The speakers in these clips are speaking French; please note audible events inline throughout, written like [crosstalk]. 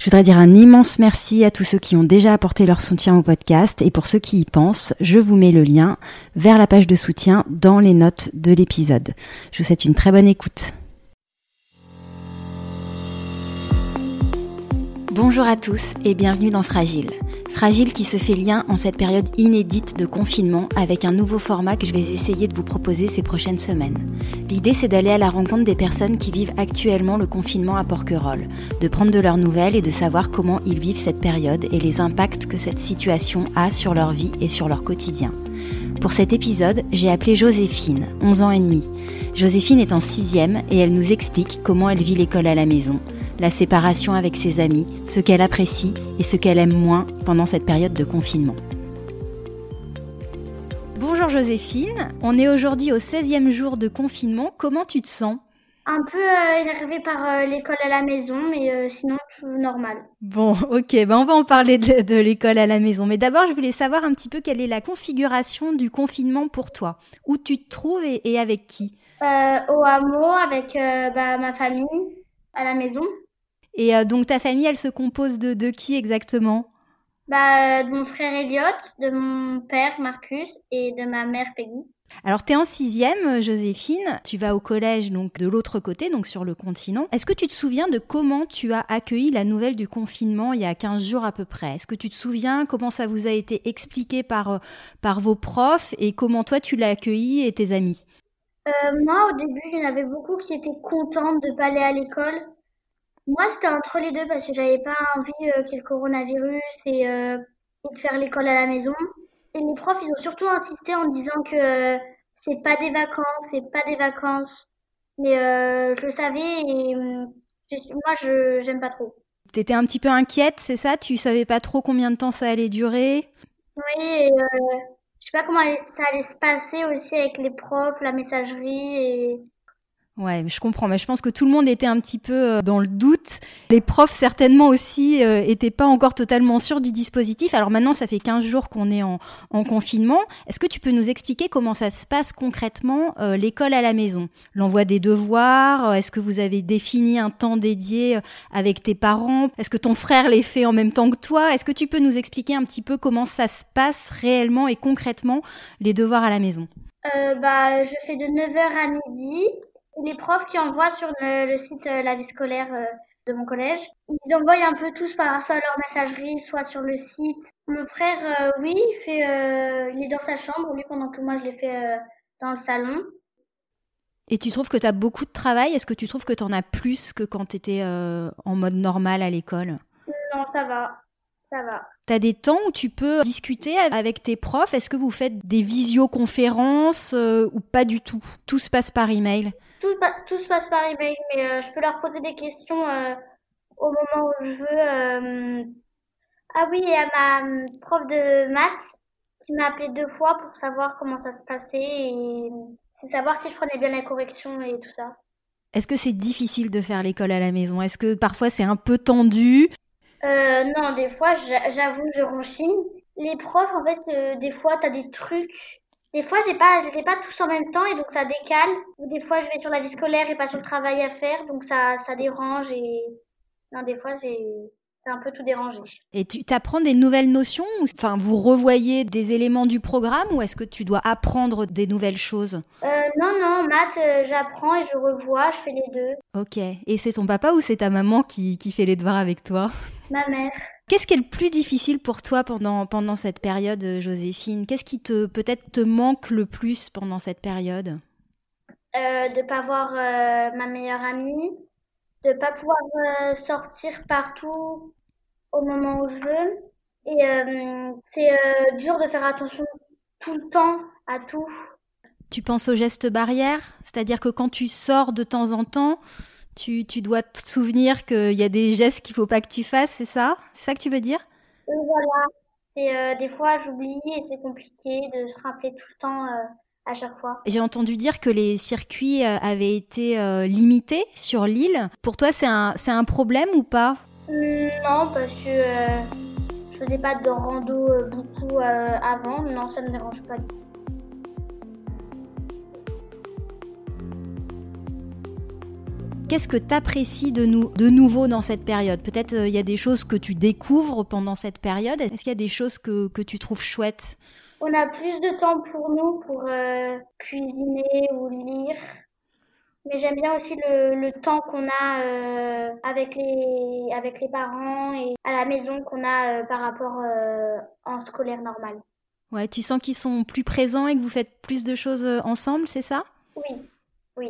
Je voudrais dire un immense merci à tous ceux qui ont déjà apporté leur soutien au podcast et pour ceux qui y pensent, je vous mets le lien vers la page de soutien dans les notes de l'épisode. Je vous souhaite une très bonne écoute. Bonjour à tous et bienvenue dans Fragile. Fragile qui se fait lien en cette période inédite de confinement avec un nouveau format que je vais essayer de vous proposer ces prochaines semaines. L'idée c'est d'aller à la rencontre des personnes qui vivent actuellement le confinement à Porquerolles, de prendre de leurs nouvelles et de savoir comment ils vivent cette période et les impacts que cette situation a sur leur vie et sur leur quotidien. Pour cet épisode, j'ai appelé Joséphine, 11 ans et demi. Joséphine est en sixième et elle nous explique comment elle vit l'école à la maison, la séparation avec ses amis, ce qu'elle apprécie et ce qu'elle aime moins pendant cette période de confinement. Bonjour Joséphine, on est aujourd'hui au 16e jour de confinement, comment tu te sens? Un peu euh, énervée par euh, l'école à la maison, mais euh, sinon tout normal. Bon, ok, ben on va en parler de, l'école à la maison. Mais d'abord, je voulais savoir un petit peu quelle est la configuration du confinement pour toi. Où tu te trouves et, avec qui? Au hameau, avec bah, ma famille, à la maison. Et euh, donc ta famille, elle se compose de, de qui exactement? Bah, De mon frère Elliot, de mon père Marcus et de ma mère Peggy. Alors, tu es en sixième, euh, Joséphine. Tu vas au collège, donc de l'autre côté, donc sur le continent. Est-ce que tu te souviens de comment tu as accueilli la nouvelle du confinement il y a 15 jours à peu près? Est-ce que tu te souviens? Comment ça vous a été expliqué par, euh, par vos profs? Et comment toi tu l'as accueilli et tes amis? Moi, au début, il y en avait beaucoup qui étaient contentes de ne pas aller à l'école moi, c'était entre les deux parce que j'avais pas envie euh, qu'il y ait le coronavirus et, euh, et de faire l'école à la maison. Et les profs, ils ont surtout insisté en disant que euh, c'est pas des vacances, c'est pas des vacances. Mais euh, je le savais et hum, moi, je j'aime pas trop. T'étais un petit peu inquiète, c'est ça? Tu savais pas trop combien de temps ça allait durer? Oui, et je sais pas comment ça allait se passer aussi avec les profs, la messagerie et Ouais, je comprends, mais je pense que tout le monde était un petit peu euh, dans le doute. Les profs certainement aussi euh, étaient pas encore totalement sûrs du dispositif. Alors maintenant, ça fait 15 jours qu'on est en, en confinement. Est-ce que tu peux nous expliquer comment ça se passe concrètement euh, l'école à la maison? L'envoi des devoirs Est-ce que vous avez défini un temps dédié avec tes parents? Est-ce que ton frère les fait en même temps que toi? Est-ce que tu peux nous expliquer un petit peu comment ça se passe réellement et concrètement les devoirs à la maison? Bah, je fais de 9h à midi les profs qui envoient sur le, site euh, La vie scolaire euh, de mon collège, ils envoient un peu tous par soit leur messagerie, soit sur le site. Mon frère, euh, oui, il, fait, il est dans sa chambre, lui, pendant que moi, je l'ai fait dans le salon. Et tu trouves que tu as beaucoup de travail? Est-ce que tu trouves que tu en as plus que quand tu étais en mode normal à l'école? Non, ça va. Ça va. Tu as des temps où tu peux discuter avec tes profs? Est-ce que vous faites des visioconférences ou pas du tout? Tout se passe par email tout, tout se passe par email, mais euh, je peux leur poser des questions euh, au moment où je veux. Euh. Ah oui, il y a ma prof de maths qui m'a appelé deux fois pour savoir comment ça se passait et c'est savoir si je prenais bien la correction et tout ça. Est-ce que c'est difficile de faire l'école à la maison? Est-ce que parfois c'est un peu tendu? Non, des fois, j'avoue, je ronchine. Les profs, en fait, des fois, tu as des trucs des fois, j'ai pas, je les pas tous en même temps et donc ça décale. Ou des fois, je vais sur la vie scolaire et pas sur le travail à faire, donc ça, ça dérange et non, des fois, j'ai, c'est un peu tout dérangé. Et tu t'apprends des nouvelles notions Enfin, vous revoyez des éléments du programme ou est-ce que tu dois apprendre des nouvelles choses? Euh, Non, non, maths, euh, j'apprends et je revois, je fais les deux. Ok. Et c'est son papa ou c'est ta maman qui, qui fait les devoirs avec toi? Ma mère. Qu'est-ce qui est le plus difficile pour toi pendant, pendant cette période, Joséphine? Qu'est-ce qui te peut-être te manque le plus pendant cette période? Euh, De ne pas voir euh, ma meilleure amie, de ne pas pouvoir euh, sortir partout au moment où je veux. Et c'est dur de faire attention tout le temps à tout. Tu penses aux gestes barrières? C'est-à-dire que quand tu sors de temps en temps, tu, tu dois te souvenir qu'il y a des gestes qu'il faut pas que tu fasses, c'est ça? C'est ça que tu veux dire? Oui, voilà. Et euh, des fois, j'oublie et c'est compliqué de se rappeler tout le temps euh, à chaque fois. J'ai entendu dire que les circuits euh, avaient été limités sur l'île. Pour toi, c'est un, c'est un problème ou pas? Non, parce que je faisais pas de rando beaucoup avant. Non, ça me dérange pas du tout. Qu'est-ce que tu apprécies de, nous, de nouveau dans cette période? Peut-être il y a des choses que tu découvres pendant cette période. Est-ce qu'il y a des choses que, que, tu trouves chouettes? On a plus de temps pour nous, pour cuisiner ou lire. Mais j'aime bien aussi le, le temps qu'on a euh, avec, les, avec les parents et à la maison qu'on a euh, par rapport euh, en scolaire normal. Ouais, tu sens qu'ils sont plus présents et que vous faites plus de choses ensemble, c'est ça? Oui, oui.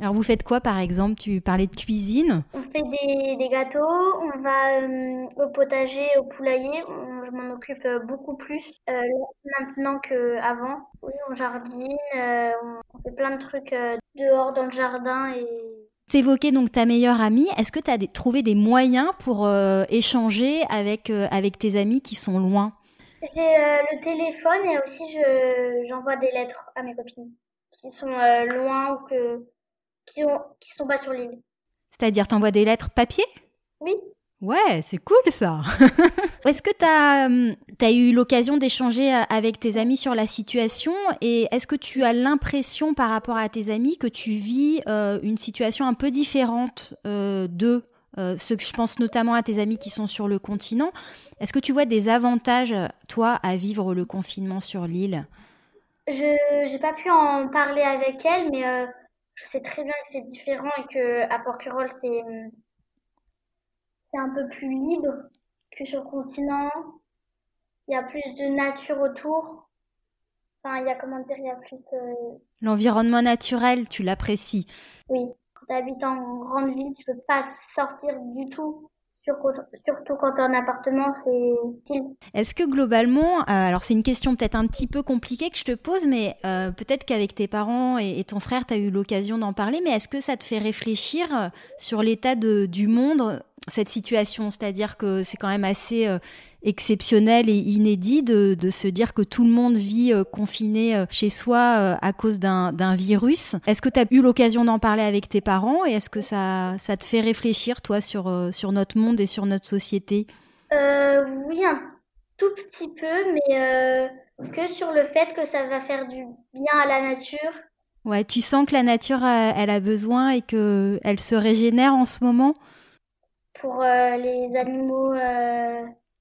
Alors vous faites quoi par exemple? Tu parlais de cuisine On fait des, des gâteaux, on va euh, au potager, au poulailler, je m'en occupe euh, beaucoup plus euh, maintenant qu'avant. Oui, on jardine, euh, on fait plein de trucs dehors dans le jardin et T'évoquais donc ta meilleure amie. Est-ce que tu as trouvé des moyens pour échanger avec, avec tes amis qui sont loin? J'ai le téléphone et aussi je, j'envoie des lettres à mes copines qui sont loin ou que qui, ont, qui sont pas sur l'île. C'est-à-dire, t'envoies des lettres papier? Oui. Ouais, c'est cool ça. [laughs] est-ce que tu as, as, eu l'occasion d'échanger avec tes amis sur la situation? Et est-ce que tu as l'impression par rapport à tes amis que tu vis euh, une situation un peu différente euh, d'eux euh, ce que je pense notamment à tes amis qui sont sur le continent? Est-ce que tu vois des avantages, toi, à vivre le confinement sur l'île? Je n'ai pas pu en parler avec elle, mais euh, je sais très bien que c'est différent et que à Porquerolles c'est c'est un peu plus libre que sur le continent. Il y a plus de nature autour. Enfin, il y a comment dire, il y a plus. Euh... L'environnement naturel, tu l'apprécies. Oui, quand tu habites en grande ville, tu peux pas sortir du tout surtout quand es en appartement, c'est. Est-ce que globalement, euh, alors c'est une question peut-être un petit peu compliquée que je te pose, mais euh, peut-être qu'avec tes parents et, ton frère, tu as eu l'occasion d'en parler, mais est-ce que ça te fait réfléchir euh, sur l'état du monde, cette situation? C'est-à-dire que c'est quand même assez exceptionnel et inédit de, de, se dire que tout le monde vit euh, confiné euh, chez soi euh, à cause d'un virus. Est-ce que tu as eu l'occasion d'en parler avec tes parents et est-ce que ça, ça te fait réfléchir, toi, sur, sur notre monde et sur notre société? Euh, Oui, un tout petit peu, mais que sur le fait que ça va faire du bien à la nature. Ouais, tu sens que la nature, elle a besoin et qu'elle se régénère en ce moment? Pour les animaux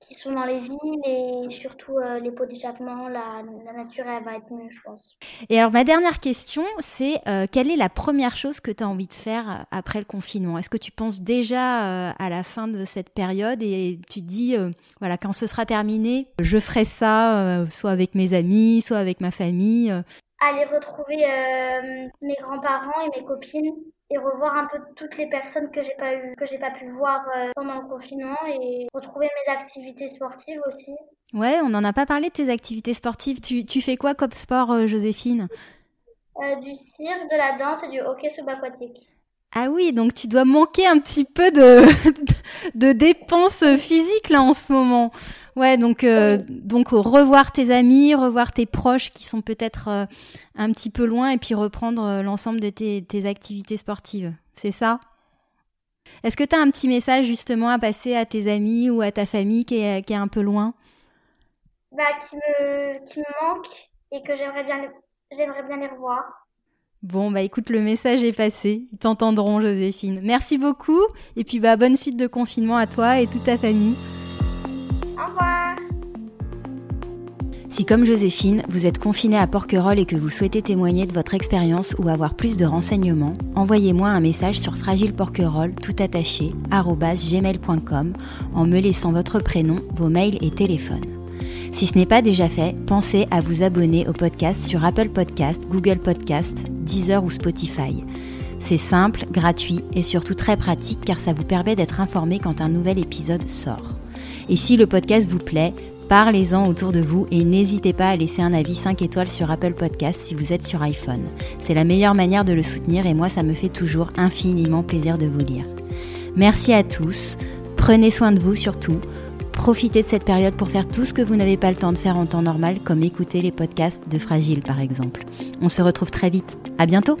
qui sont dans les villes et surtout euh, les pots d'échappement, la, la, nature, elle va être mieux, je pense. Et alors, ma dernière question, c'est euh, quelle est la première chose que tu as envie de faire euh, après le confinement? Est-ce que tu penses déjà euh, à la fin de cette période et tu te dis, voilà, quand ce sera terminé, je ferai ça, soit avec mes amis, soit avec ma famille Aller retrouver mes grands-parents et mes copines et revoir un peu toutes les personnes que j'ai pas eu, que j'ai pas pu voir euh, pendant le confinement et retrouver mes activités sportives aussi. Ouais, on n'en a pas parlé de tes activités sportives. Tu, tu fais quoi comme sport, euh, Joséphine? Euh, Du cirque, de la danse et du hockey subaquatique. Ah oui, donc tu dois manquer un petit peu de, [laughs] de dépenses physiques là en ce moment. Ouais, donc euh, donc revoir tes amis, revoir tes proches qui sont peut-être euh, un petit peu loin et puis reprendre euh, l'ensemble de tes, tes, activités sportives. C'est ça? Est-ce que tu as un petit message justement à passer à tes amis ou à ta famille qui est, qui est un peu loin? Bah qui me qui me manque et que j'aimerais bien j'aimerais bien les revoir. Bon, bah écoute, le message est passé. Ils t'entendront, Joséphine. Merci beaucoup. Et puis, bah, bonne suite de confinement à toi et toute ta famille. Au revoir. Si, comme Joséphine, vous êtes confiné à Porquerolles et que vous souhaitez témoigner de votre expérience ou avoir plus de renseignements, envoyez-moi un message sur fragileporquerolles tout attaché, gmail.com en me laissant votre prénom, vos mails et téléphone. Si ce n'est pas déjà fait, pensez à vous abonner au podcast sur Apple Podcast, Google Podcast, Deezer ou Spotify. C'est simple, gratuit et surtout très pratique car ça vous permet d'être informé quand un nouvel épisode sort. Et si le podcast vous plaît, Parlez-en autour de vous et n'hésitez pas à laisser un avis 5 étoiles sur Apple Podcast si vous êtes sur iPhone. C'est la meilleure manière de le soutenir et moi ça me fait toujours infiniment plaisir de vous lire. Merci à tous, prenez soin de vous surtout. Profitez de cette période pour faire tout ce que vous n'avez pas le temps de faire en temps normal, comme écouter les podcasts de Fragile par exemple. On se retrouve très vite. À bientôt!